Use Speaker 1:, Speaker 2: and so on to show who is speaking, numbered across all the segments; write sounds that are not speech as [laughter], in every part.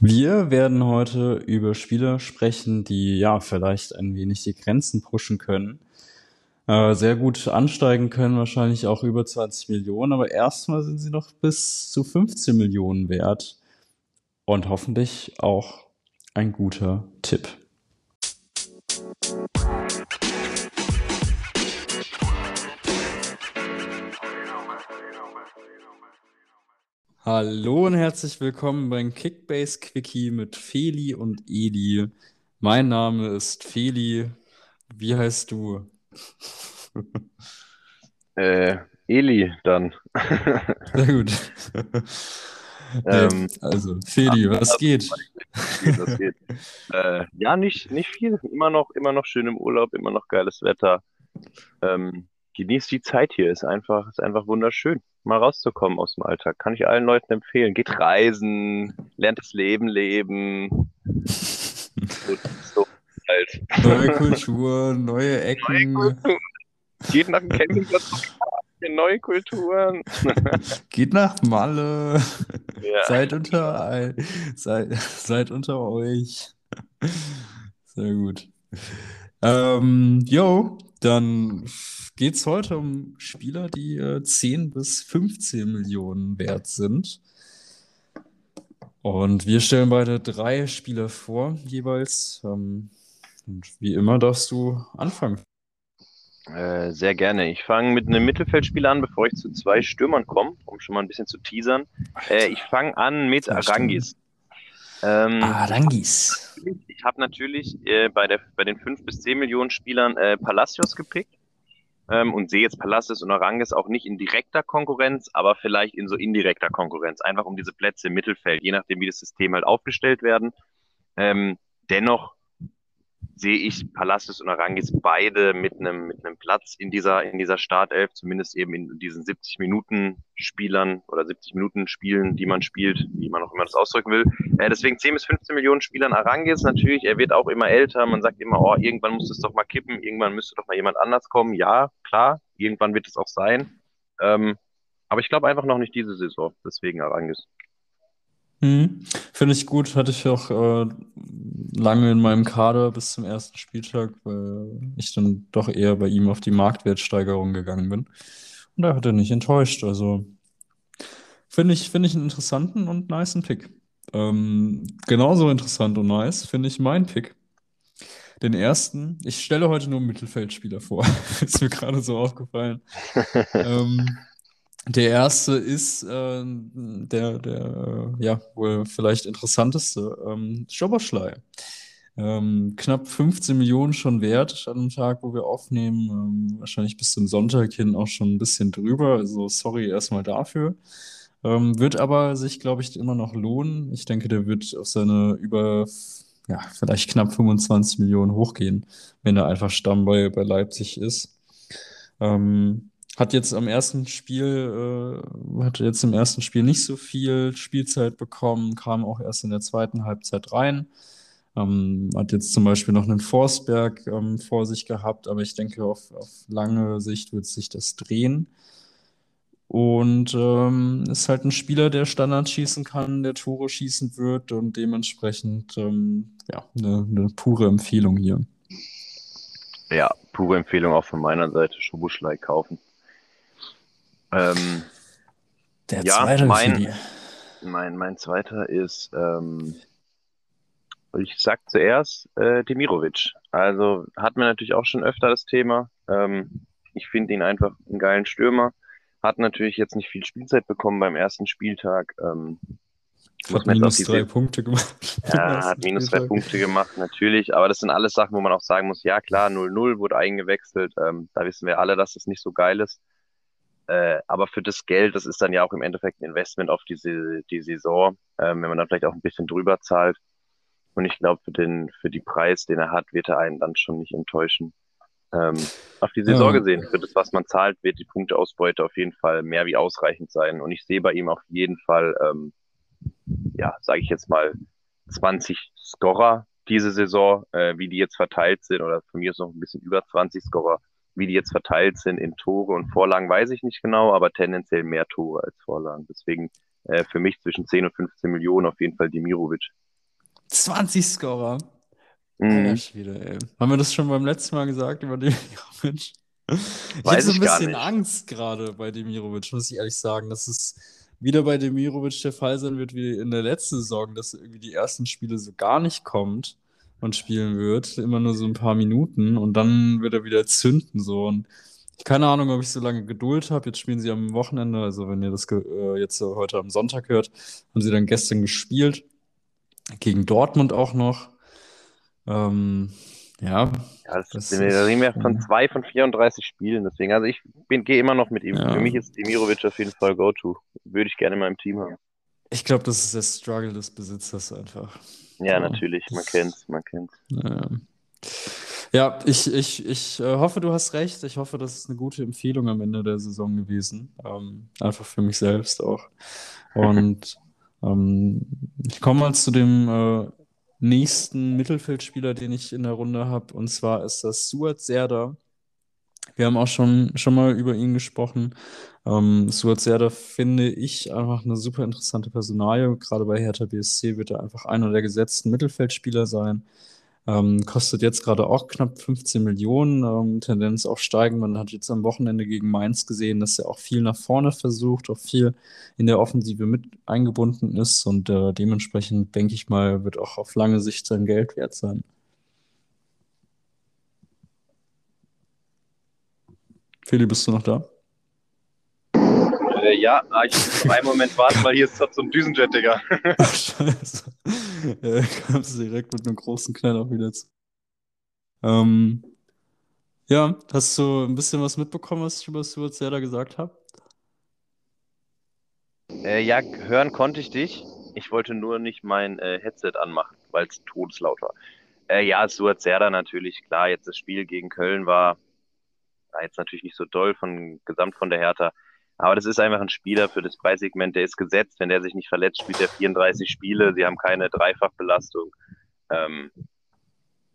Speaker 1: Wir werden heute über Spieler sprechen, die ja vielleicht ein wenig die Grenzen pushen können. Äh, sehr gut ansteigen können, wahrscheinlich auch über 20 Millionen, aber erstmal sind sie noch bis zu 15 Millionen wert. Und hoffentlich auch ein guter Tipp. Hallo und herzlich willkommen beim Kickbase Quickie mit Feli und Edi. Mein Name ist Feli. Wie heißt du? [laughs]
Speaker 2: Äh, Eli dann. [laughs]
Speaker 1: Sehr gut. [laughs]
Speaker 2: Ähm,
Speaker 1: also, Feli, was geht?
Speaker 2: das geht. Äh, ja, nicht, nicht viel. Immer noch, immer noch schön im Urlaub, immer noch geiles Wetter. Ähm, genießt die Zeit hier. Ist einfach, ist einfach wunderschön, mal rauszukommen aus dem Alltag. Kann ich allen Leuten empfehlen. Geht reisen, lernt das Leben leben. So, [laughs] so halt.
Speaker 1: Neue Kultur, neue Ecken.
Speaker 2: Neue Kultur. Geht nach dem Campingplatz neue Kulturen. [laughs]
Speaker 1: Geht nach Malle.
Speaker 2: Ja.
Speaker 1: Seid unter seid, seid unter euch. Sehr gut. Ähm, jo, dann geht's heute um Spieler, die äh, 10 bis 15 Millionen wert sind. Und wir stellen beide drei Spieler vor, jeweils. Ähm, und wie immer darfst du anfangen.
Speaker 2: Äh, sehr gerne. Ich fange mit einem Mittelfeldspieler an, bevor ich zu zwei Stürmern komme, um schon mal ein bisschen zu teasern. Äh, ich fange an mit Arangis. Ähm,
Speaker 1: Arangis.
Speaker 2: ich habe natürlich äh, bei, der, bei den 5 bis 10 Millionen Spielern äh, Palacios gepickt ähm, und sehe jetzt Palacios und Arangis auch nicht in direkter Konkurrenz, aber vielleicht in so indirekter Konkurrenz, einfach um diese Plätze im Mittelfeld, je nachdem, wie das System halt aufgestellt werden. Ähm, dennoch sehe ich Palacios und Arangis beide mit einem mit einem Platz in dieser in dieser Startelf, zumindest eben in diesen 70 Minuten Spielern oder 70 Minuten Spielen, die man spielt, wie man auch immer das ausdrücken will. Äh, deswegen 10 bis 15 Millionen Spielern Arangis natürlich, er wird auch immer älter, man sagt immer, oh, irgendwann muss es doch mal kippen, irgendwann müsste doch mal jemand anders kommen. Ja, klar, irgendwann wird es auch sein. Ähm, aber ich glaube einfach noch nicht diese Saison, deswegen Arangis.
Speaker 1: Mhm. Finde ich gut, hatte ich auch äh, lange in meinem Kader bis zum ersten Spieltag, weil ich dann doch eher bei ihm auf die Marktwertsteigerung gegangen bin. Und da hat er nicht enttäuscht. Also finde ich, finde ich einen interessanten und nicen Pick. Ähm, genauso interessant und nice finde ich meinen Pick. Den ersten, ich stelle heute nur Mittelfeldspieler vor. [laughs] Ist mir gerade so aufgefallen. [laughs] Ähm, der erste ist äh, der, der äh, ja, wohl vielleicht interessanteste, ähm, Szoboszlai. Ähm, knapp 15 Millionen schon wert an dem Tag, wo wir aufnehmen. Ähm, wahrscheinlich bis zum Sonntag hin auch schon ein bisschen drüber. Also sorry erstmal dafür. Ähm, wird aber sich, glaube ich, immer noch lohnen. Ich denke, der wird auf seine über, ja, vielleicht knapp 25 Millionen hochgehen, wenn er einfach Stamm bei, bei Leipzig ist. Ähm, hat jetzt am ersten Spiel, äh, hat jetzt im ersten Spiel nicht so viel Spielzeit bekommen, kam auch erst in der zweiten Halbzeit rein. Ähm, hat jetzt zum Beispiel noch einen Forsberg ähm, vor sich gehabt, aber ich denke, auf, auf lange Sicht wird sich das drehen. Und ähm, ist halt ein Spieler, der Standards schießen kann, der Tore schießen wird und dementsprechend ähm, ja, eine, eine pure Empfehlung hier.
Speaker 2: Ja, pure Empfehlung auch von meiner Seite, Szoboszlai kaufen. Ähm,
Speaker 1: Der
Speaker 2: Ja,
Speaker 1: zweite
Speaker 2: mein- mein, mein zweiter ist, ähm, ich sag zuerst äh, Demirovic. Also hat man natürlich auch schon öfter das Thema. Ähm, ich finde ihn einfach einen geilen Stürmer. Hat natürlich jetzt nicht viel Spielzeit bekommen beim ersten Spieltag. Ähm,
Speaker 1: Hat minus drei
Speaker 2: Se-
Speaker 1: Punkte gemacht.
Speaker 2: Ja, [laughs] hat minus drei. Punkte gemacht, natürlich. Aber das sind alles Sachen, wo man auch sagen muss, ja klar, 0-0 wurde eingewechselt. Ähm, da wissen wir alle, dass das nicht so geil ist. Äh, aber für das Geld, das ist dann ja auch im Endeffekt ein Investment auf die, die Saison, ähm, wenn man dann vielleicht auch ein bisschen drüber zahlt. Und ich glaube, für den, für die Preis, den er hat, wird er einen dann schon nicht enttäuschen. Ähm, auf die Saison
Speaker 1: Ja.
Speaker 2: gesehen, für das, was man zahlt, wird die Punkteausbeute auf jeden Fall mehr wie ausreichend sein. Und ich sehe bei ihm auf jeden Fall, ähm, ja, sage ich jetzt mal, 20 Scorer diese Saison, äh, wie die jetzt verteilt sind, oder von mir ist noch ein bisschen über 20 Scorer, wie die jetzt verteilt sind in Tore und Vorlagen, weiß ich nicht genau, aber tendenziell mehr Tore als Vorlagen. Deswegen äh, für mich zwischen 10 und 15 Millionen auf jeden Fall Dimirovic.
Speaker 1: 20 Scorer.
Speaker 2: Mhm.
Speaker 1: Schwede, ey. Haben wir das schon beim letzten Mal gesagt über [laughs] Demirovic? Ich habe so ein bisschen. Angst gerade bei Demirovic, muss ich ehrlich sagen, dass es wieder bei Demirovic der Fall sein wird wie in der letzten Saison, dass irgendwie die ersten Spiele so gar nicht kommt und spielen wird, immer nur so ein paar Minuten und dann wird er wieder zünden so und keine Ahnung, ob ich so lange Geduld habe. Jetzt spielen sie am Wochenende, also wenn ihr das äh, jetzt so heute am Sonntag hört, haben sie dann gestern gespielt gegen Dortmund auch noch. Ähm, ja,
Speaker 2: Ja, das,
Speaker 1: Das
Speaker 2: da reden wir von zwei von 34 Spielen. Deswegen, also ich bin, gehe immer noch mit ihm.
Speaker 1: Ja.
Speaker 2: Für mich ist Demirovic auf jeden Fall Go-To. Würde ich gerne in meinem Team haben.
Speaker 1: ich glaube, das ist der Struggle des Besitzers einfach.
Speaker 2: Ja, natürlich. Man kennt's, man kennt's.
Speaker 1: Ja, ja ich, ich, ich äh, hoffe, du hast recht. Ich hoffe, das ist eine gute Empfehlung am Ende der Saison gewesen. Ähm, einfach für mich selbst auch. [laughs] Und ähm, ich komme mal zu dem äh, nächsten Mittelfeldspieler, den ich in der Runde habe. Und zwar ist das Suat Serdar. Wir haben auch schon, schon mal über ihn gesprochen. Ähm, Suat Serdar finde ich einfach eine super interessante Personalie. Gerade bei Hertha BSC wird er einfach einer der gesetzten Mittelfeldspieler sein. Ähm, kostet jetzt gerade auch knapp 15 Millionen, ähm, Tendenz auch steigen. Man hat jetzt am Wochenende gegen Mainz gesehen, dass er auch viel nach vorne versucht, auch viel in der Offensive mit eingebunden ist und äh, dementsprechend denke ich mal, wird auch auf lange Sicht sein Geld wert sein. Feli, bist du noch da?
Speaker 2: Äh, ja, ich muss noch einen Moment warten, weil hier ist so ein Düsenjet, Digga. [laughs]
Speaker 1: Ach, scheiße. Ja, kamst du direkt mit einem großen Knall auch wieder zu. Ähm, ja, hast du ein bisschen was mitbekommen, was ich über Stuart Serdar gesagt habe?
Speaker 2: Äh, ja, hören konnte ich dich. Ich wollte nur nicht mein äh, Headset anmachen, weil es todeslaut war. Äh, ja, Suat Serdar natürlich, klar, jetzt das Spiel gegen Köln war, war jetzt natürlich nicht so doll von gesamt von der Hertha. Aber das ist einfach ein Spieler für das Preissegment, der ist gesetzt. Wenn der sich nicht verletzt, spielt er 34 Spiele. Sie haben keine Dreifachbelastung. Ähm,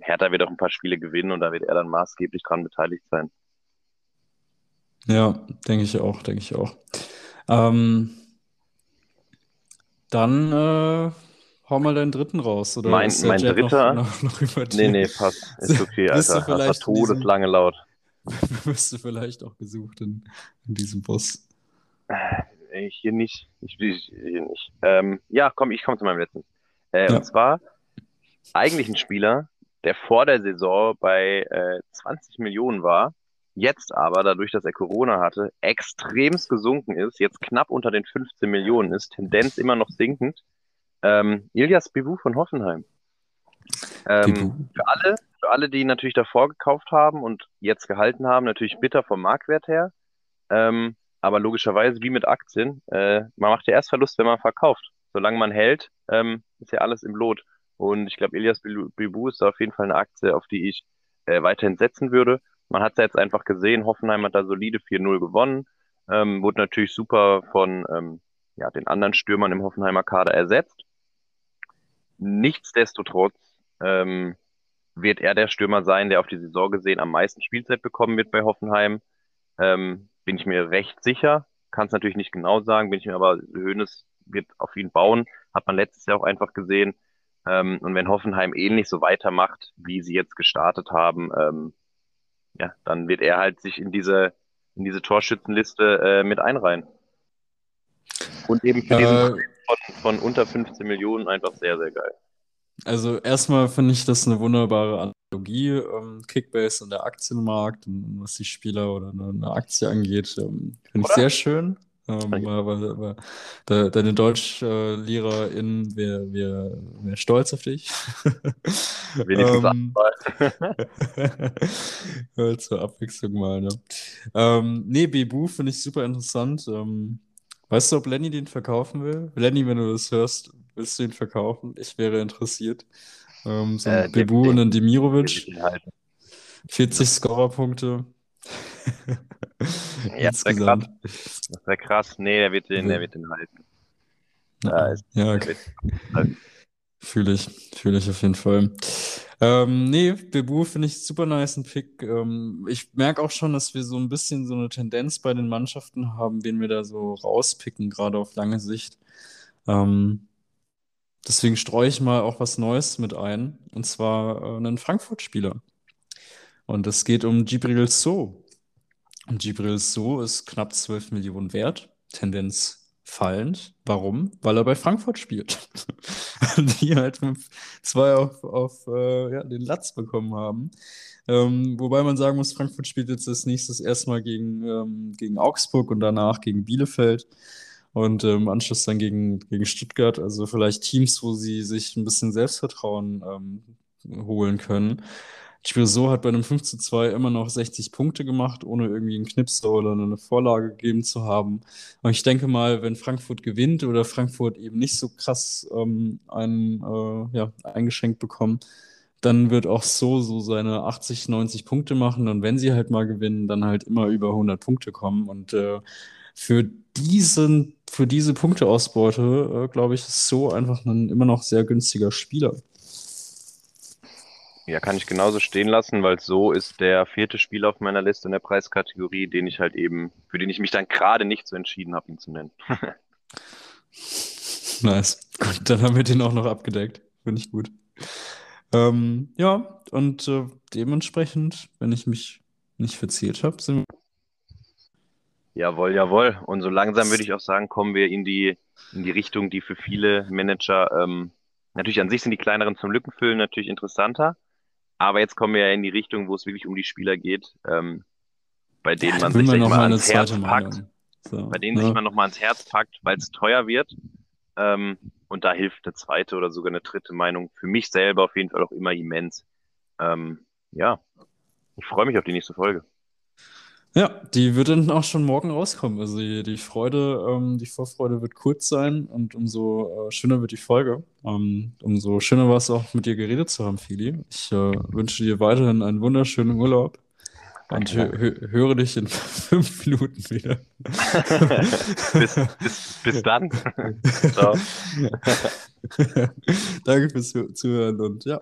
Speaker 2: Hertha wird auch ein paar Spiele gewinnen und da wird er dann maßgeblich dran beteiligt sein.
Speaker 1: Ja, denke ich auch, denke ich auch. Ähm, dann äh, hau mal deinen dritten raus, oder
Speaker 2: Mein- mein
Speaker 1: noch,
Speaker 2: dritter?
Speaker 1: noch, noch über
Speaker 2: Nee, nee, passt. Ist [laughs] okay, Alter. Das war todeslange laut. [laughs]
Speaker 1: Wirst du vielleicht auch gesucht in, in diesem Bus?
Speaker 2: Äh, Hier nicht. Ich, hier nicht. Ähm, ja, komm, ich komme zu meinem letzten. Äh,
Speaker 1: Ja.
Speaker 2: Und zwar eigentlich ein Spieler, der vor der Saison bei äh, 20 Millionen war, jetzt aber, dadurch, dass er Corona hatte, extremst gesunken ist, jetzt knapp unter den 15 Millionen ist, Tendenz immer noch sinkend. Ähm, Ilias Bebu von Hoffenheim. Ähm,
Speaker 1: Bibu.
Speaker 2: für alle, für alle, die natürlich davor gekauft haben und jetzt gehalten haben, natürlich bitter vom Marktwert her. Ähm, aber logischerweise, wie mit Aktien, äh, man macht ja erst Verlust, wenn man verkauft. Solange man hält, ähm, ist ja alles im Lot. Und ich glaube, Ilias Bibu ist da auf jeden Fall eine Aktie, auf die ich äh, weiterhin setzen würde. Man hat es ja jetzt einfach gesehen, Hoffenheim hat da solide 4-0 gewonnen, ähm, wurde natürlich super von ähm, ja, den anderen Stürmern im Hoffenheimer Kader ersetzt. Nichtsdestotrotz ähm, wird er der Stürmer sein, der auf die Saison gesehen am meisten Spielzeit bekommen wird bei Hoffenheim. Ähm, bin ich mir recht sicher. Kann es natürlich nicht genau sagen, bin ich mir aber, Hoeneß wird auf ihn bauen. Hat man letztes Jahr auch einfach gesehen. Ähm, und wenn Hoffenheim ähnlich so weitermacht, wie sie jetzt gestartet haben, ähm, ja, dann wird er halt sich in diese, in diese Torschützenliste äh, mit einreihen. Und eben für diesen
Speaker 1: Äh,
Speaker 2: von, von unter 15 Millionen einfach sehr, sehr geil.
Speaker 1: Also erstmal finde ich das eine wunderbare Analogie, ähm, Kickbase und der Aktienmarkt und was die Spieler oder eine, eine Aktie angeht, ähm, finde ich sehr schön. Ähm, weil, weil, weil de, deine DeutschlehrerInnen wäre wär, wär stolz auf dich.
Speaker 2: Wenigstens [laughs]
Speaker 1: ähm, [laughs] zur Abwechslung mal, ne? Ähm, nee, Bebu finde ich super interessant. Ähm, weißt du, ob Lenny den verkaufen will? Lenny, wenn du das hörst, willst du ihn verkaufen? Ich wäre interessiert. Ähm, so ein
Speaker 2: Äh,
Speaker 1: Bebu
Speaker 2: der-
Speaker 1: und ein Demirovic,
Speaker 2: wird ihn halten.
Speaker 1: 40 Scorerpunkte. [laughs]
Speaker 2: Ja, das wär
Speaker 1: Insgesamt.
Speaker 2: Das wäre krass. Nee, der wird den, der wird den halten.
Speaker 1: Ja,
Speaker 2: Ja,
Speaker 1: okay. Fühle ich, fühle ich auf jeden Fall. Ähm, nee, Bebu finde ich super nice ein Pick. Ähm, ich merke auch schon, dass wir so ein bisschen so eine Tendenz bei den Mannschaften haben, wen wir da so rauspicken, gerade auf lange Sicht. Ähm, deswegen streue ich mal auch was Neues mit ein, und zwar äh, einen Frankfurt-Spieler. Und es geht um Gibril So. Und Gibril So ist knapp 12 Millionen wert, Tendenz fallend. Warum? Weil er bei Frankfurt spielt. [laughs] Die halt zwei auf, auf äh, ja, den Latz bekommen haben. Ähm, wobei man sagen muss, Frankfurt spielt jetzt das nächstes erstmal gegen, ähm, gegen Augsburg und danach gegen Bielefeld und äh, im Anschluss dann gegen, gegen Stuttgart. Also vielleicht Teams, wo sie sich ein bisschen Selbstvertrauen ähm, holen können. So hat bei einem 5 zu 2 immer noch 60 Punkte gemacht, ohne irgendwie einen Knipser oder eine Vorlage gegeben zu haben. Und ich denke mal, wenn Frankfurt gewinnt oder Frankfurt eben nicht so krass ähm, ein, äh, ja, eingeschenkt bekommt, dann wird auch so so seine 80, 90 Punkte machen. Und wenn sie halt mal gewinnen, dann halt immer über 100 Punkte kommen. Und äh, für diesen, für diese Punkteausbeute, äh, glaube ich, ist so einfach ein immer noch sehr günstiger Spieler.
Speaker 2: Ja, kann ich genauso stehen lassen, weil so ist der vierte Spieler auf meiner Liste in der Preiskategorie, den ich halt eben, für den ich mich dann gerade nicht so entschieden habe, ihn zu nennen. [laughs] [laughs]
Speaker 1: nice. Gut, dann haben wir den auch noch abgedeckt. Finde ich gut. Ähm, ja, und äh, dementsprechend, wenn ich mich nicht verzählt habe, sind wir.
Speaker 2: Jawohl, jawohl. Und so langsam würde ich auch sagen, kommen wir in die, in die Richtung, die für viele Manager, ähm, natürlich an sich sind die kleineren zum Lückenfüllen natürlich interessanter. Aber jetzt kommen wir ja in die Richtung, wo es wirklich um die Spieler geht, ähm, bei denen ja, man sich mal ans Herz packt. So, bei denen ja. sich man nochmal ans Herz packt, weil es teuer wird. Ähm, und da hilft eine zweite oder sogar eine dritte Meinung für mich selber auf jeden Fall auch immer immens. Ähm, ja, ich freue mich auf die nächste Folge.
Speaker 1: Ja, die wird dann auch schon morgen rauskommen. Also die, die Freude, ähm, die Vorfreude wird kurz sein und umso äh, schöner wird die Folge. Ähm, umso schöner war es auch, mit dir geredet zu haben, Fili. Ich äh, wünsche dir weiterhin einen wunderschönen Urlaub und hö hö höre dich in [laughs] fünf Minuten wieder. [laughs]
Speaker 2: bis, bis, bis dann. [laughs] Ciao.
Speaker 1: Danke fürs Zuhören und ja.